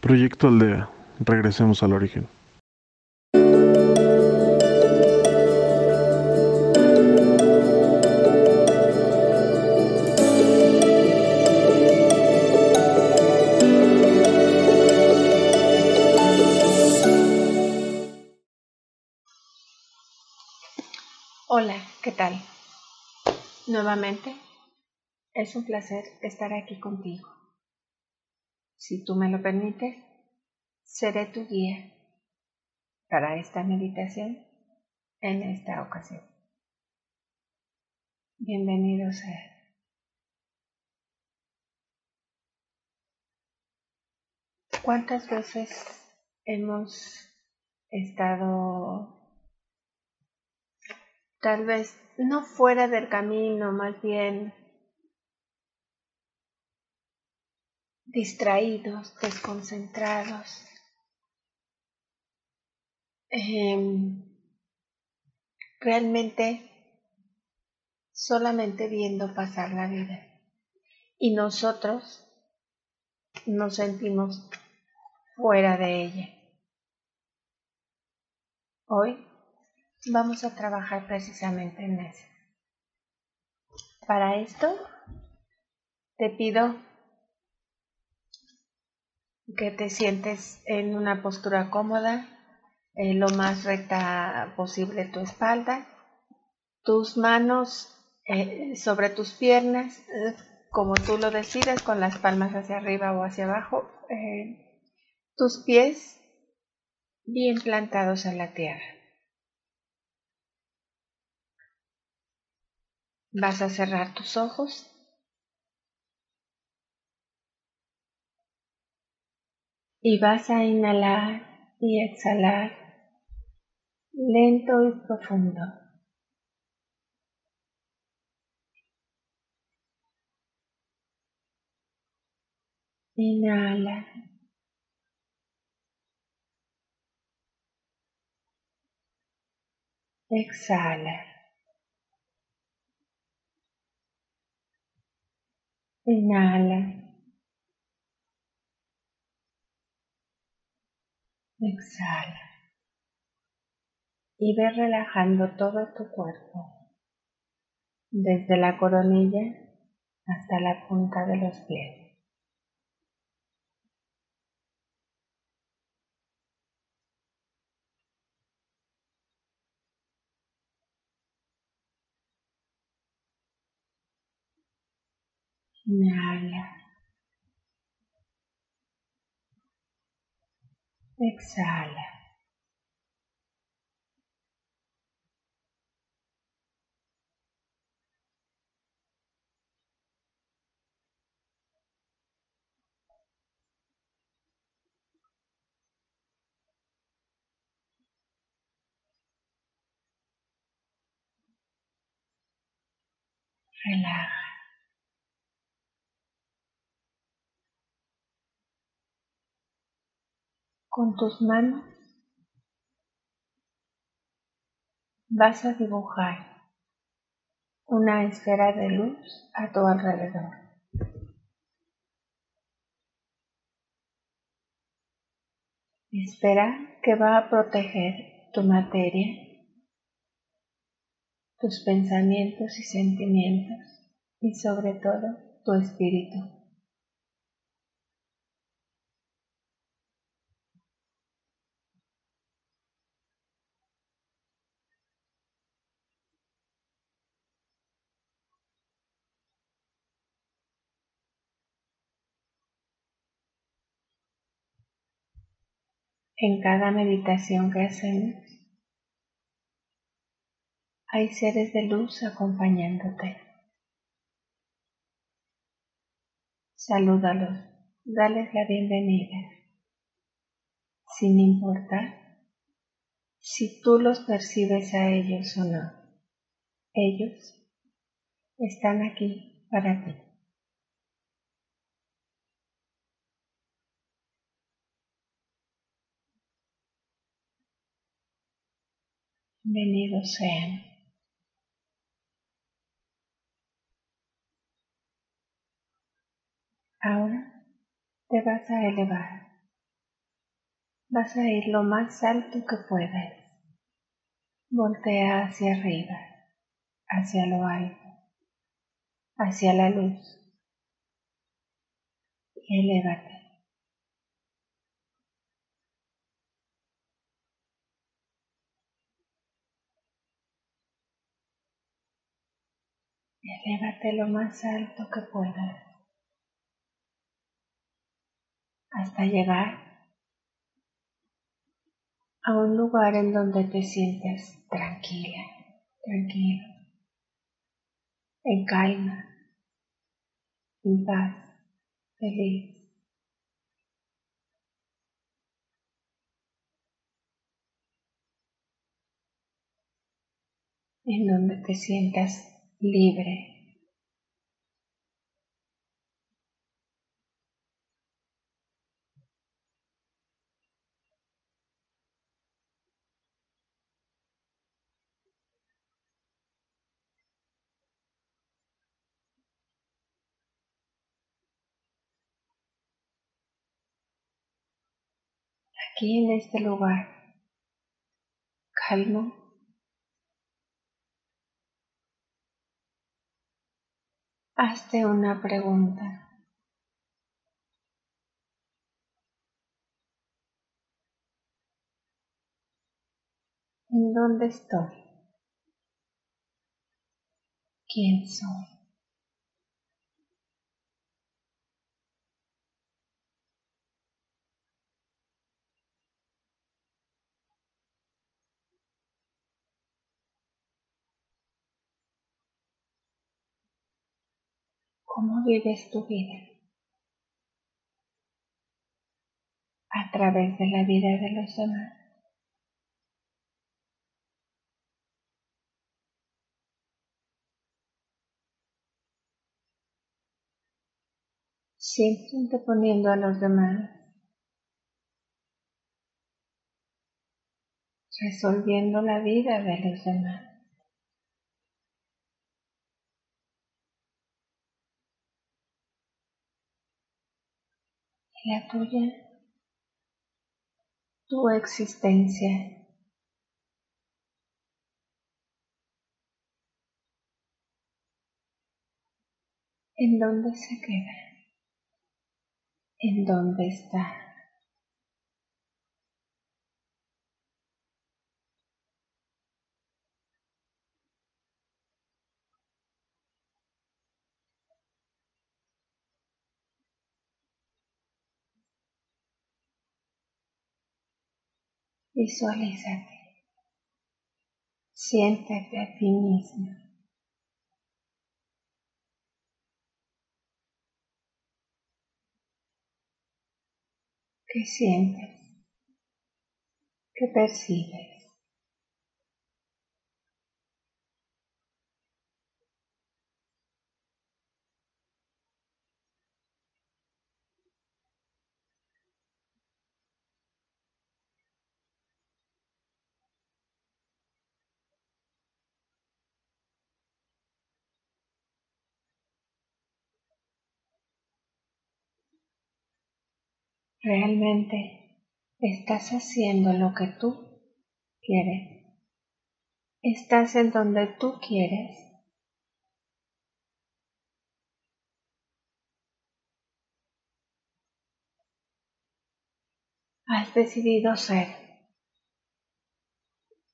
Proyecto Aldea. Regresemos al origen. Hola, ¿qué tal? Nuevamente, es un placer estar aquí contigo. Si tú me lo permites, seré tu guía para esta meditación en esta ocasión. Bienvenido ser. ¿Cuántas veces hemos estado tal vez no fuera del camino, más bien distraídos, desconcentrados, em, realmente solamente viendo pasar la vida. Y nosotros nos sentimos fuera de ella. Hoy vamos a trabajar precisamente en eso. Para esto, te pido que te sientes en una postura cómoda, eh, lo más recta posible tu espalda, tus manos eh, sobre tus piernas, eh, como tú lo decidas, con las palmas hacia arriba o hacia abajo, tus pies bien plantados en la tierra. Vas a cerrar tus ojos. Y vas a inhalar y exhalar lento y profundo. Inhala. Exhala. Inhala. Exhala. Y ve relajando todo tu cuerpo, desde la coronilla hasta la punta de los pies. Inhala. Exhala. Relaja. Con tus manos vas a dibujar una esfera de luz a tu alrededor. Espera que va a proteger tu materia, tus pensamientos y sentimientos y sobre todo tu espíritu. En cada meditación que hacemos, hay seres de luz acompañándote. Salúdalos, dales la bienvenida, sin importar si tú los percibes a ellos o no. Ellos están aquí para ti. Bienvenidos sean. Ahora te vas a elevar Vas a ir lo más alto que puedas. Voltea hacia arriba, hacia lo alto, hacia la luz. Y elévate. Elévate lo más alto que puedas hasta llegar a un lugar en donde te sientes tranquila, tranquilo, en calma, en paz, feliz. en donde te sientas libre. Aquí en este lugar, calmo, hazte una pregunta. ¿En dónde estoy? ¿Quién soy? ¿Cómo vives tu vida? A través de la vida de los demás. Siempre poniendo a los demás, resolviendo la vida de los demás. Tuya, tu existencia. ¿En dónde se queda? ¿En dónde está? Visualízate. Siéntete a ti mismo. ¿Qué sientes? ¿Qué percibes? Realmente estás haciendo lo que tú quieres. Estás en donde tú quieres. Has decidido ser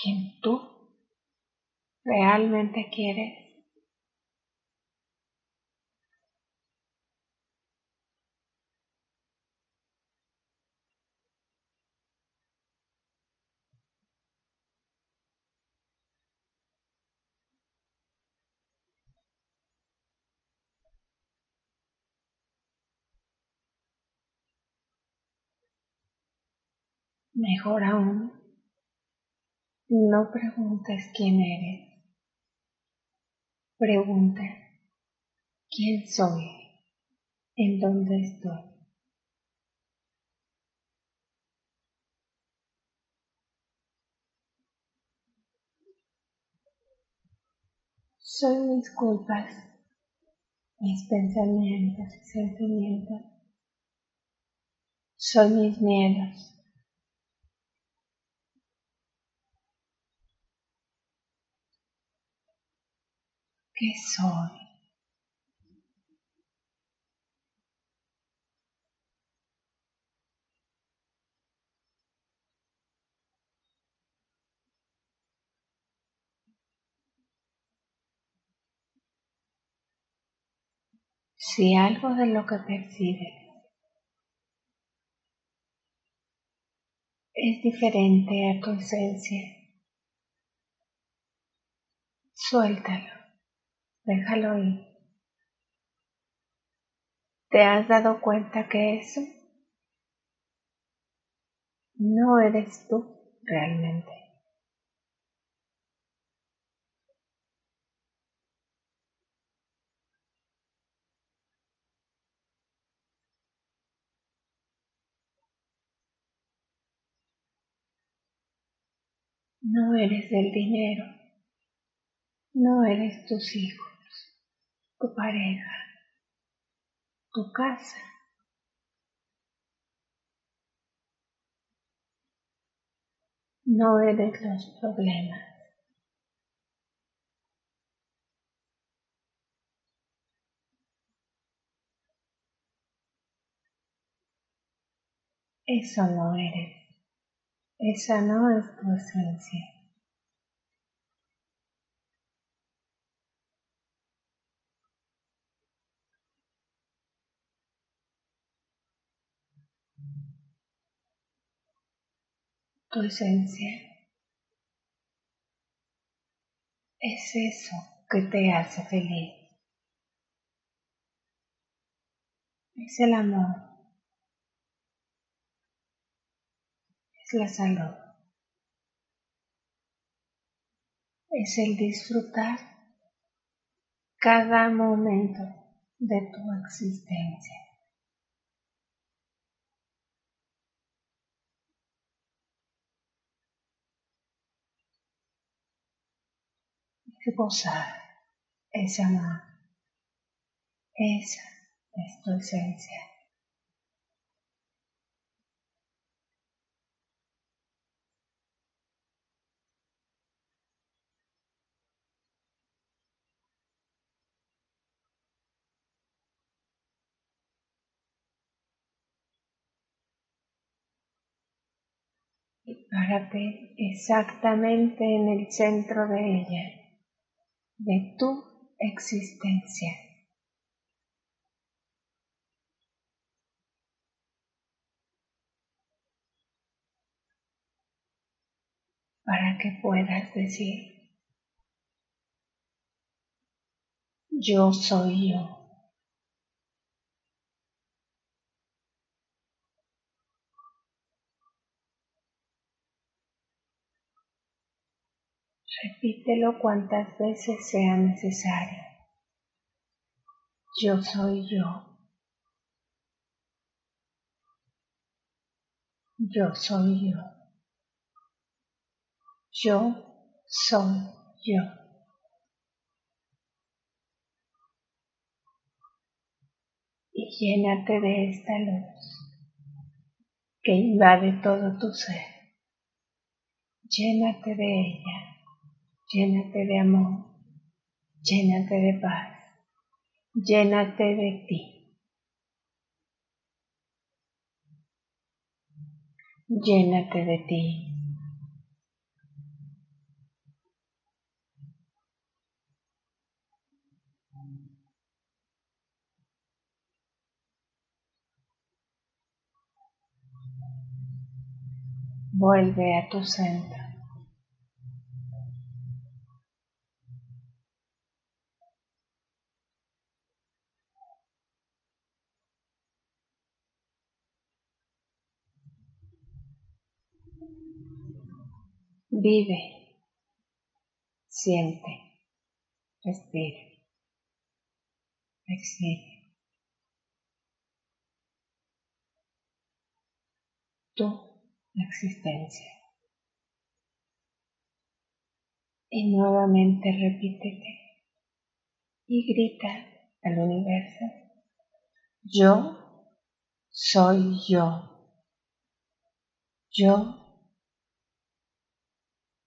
quien tú realmente quieres. Mejor aún, no preguntes quién eres. Pregunta, ¿quién soy? ¿En dónde estoy? Soy mis culpas, mis pensamientos y sentimientos. Soy mis miedos ¿Qué soy? Si algo de lo que percibes es diferente a tu esencia, suéltalo, déjalo ir. ¿Te has dado cuenta que eso no eres tú realmente? No eres del dinero, no eres tus hijos, tu pareja, tu casa. No eres los problemas. Eso no eres. Esa no es tu esencia. Tu esencia es eso que te hace feliz. Es el amor. es la salud. Es el disfrutar cada momento de tu existencia. Gozar ese amor. Esa es tu esencia. y párate exactamente en el centro de ella, de tu existencia. Para que puedas decir, yo soy yo. Repítelo cuantas veces sea necesario. Yo soy yo. Yo soy yo. Yo soy yo. Y llénate de esta luz que invade todo tu ser. Llénate de ella llénate de amor, llénate de paz, llénate de ti. Llénate de ti. Vuelve a tu centro. Vive, siente, respira, exige. Tu existencia. Y nuevamente repítete y grita al universo, yo soy yo. Yo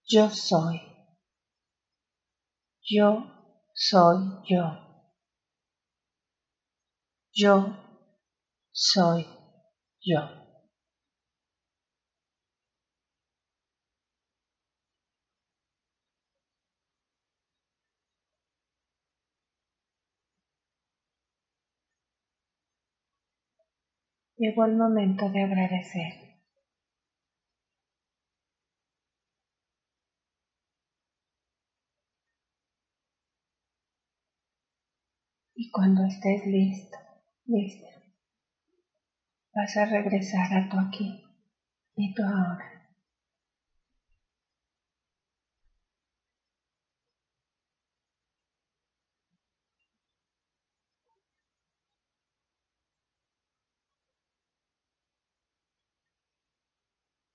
yo soy. Yo soy yo. Yo soy yo. Llegó el momento de agradecer. Cuando estés listo, lista, vas a regresar a tu aquí y tu ahora.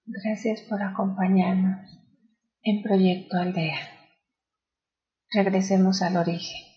Gracias por acompañarnos en Proyecto Aldea. Regresemos al origen.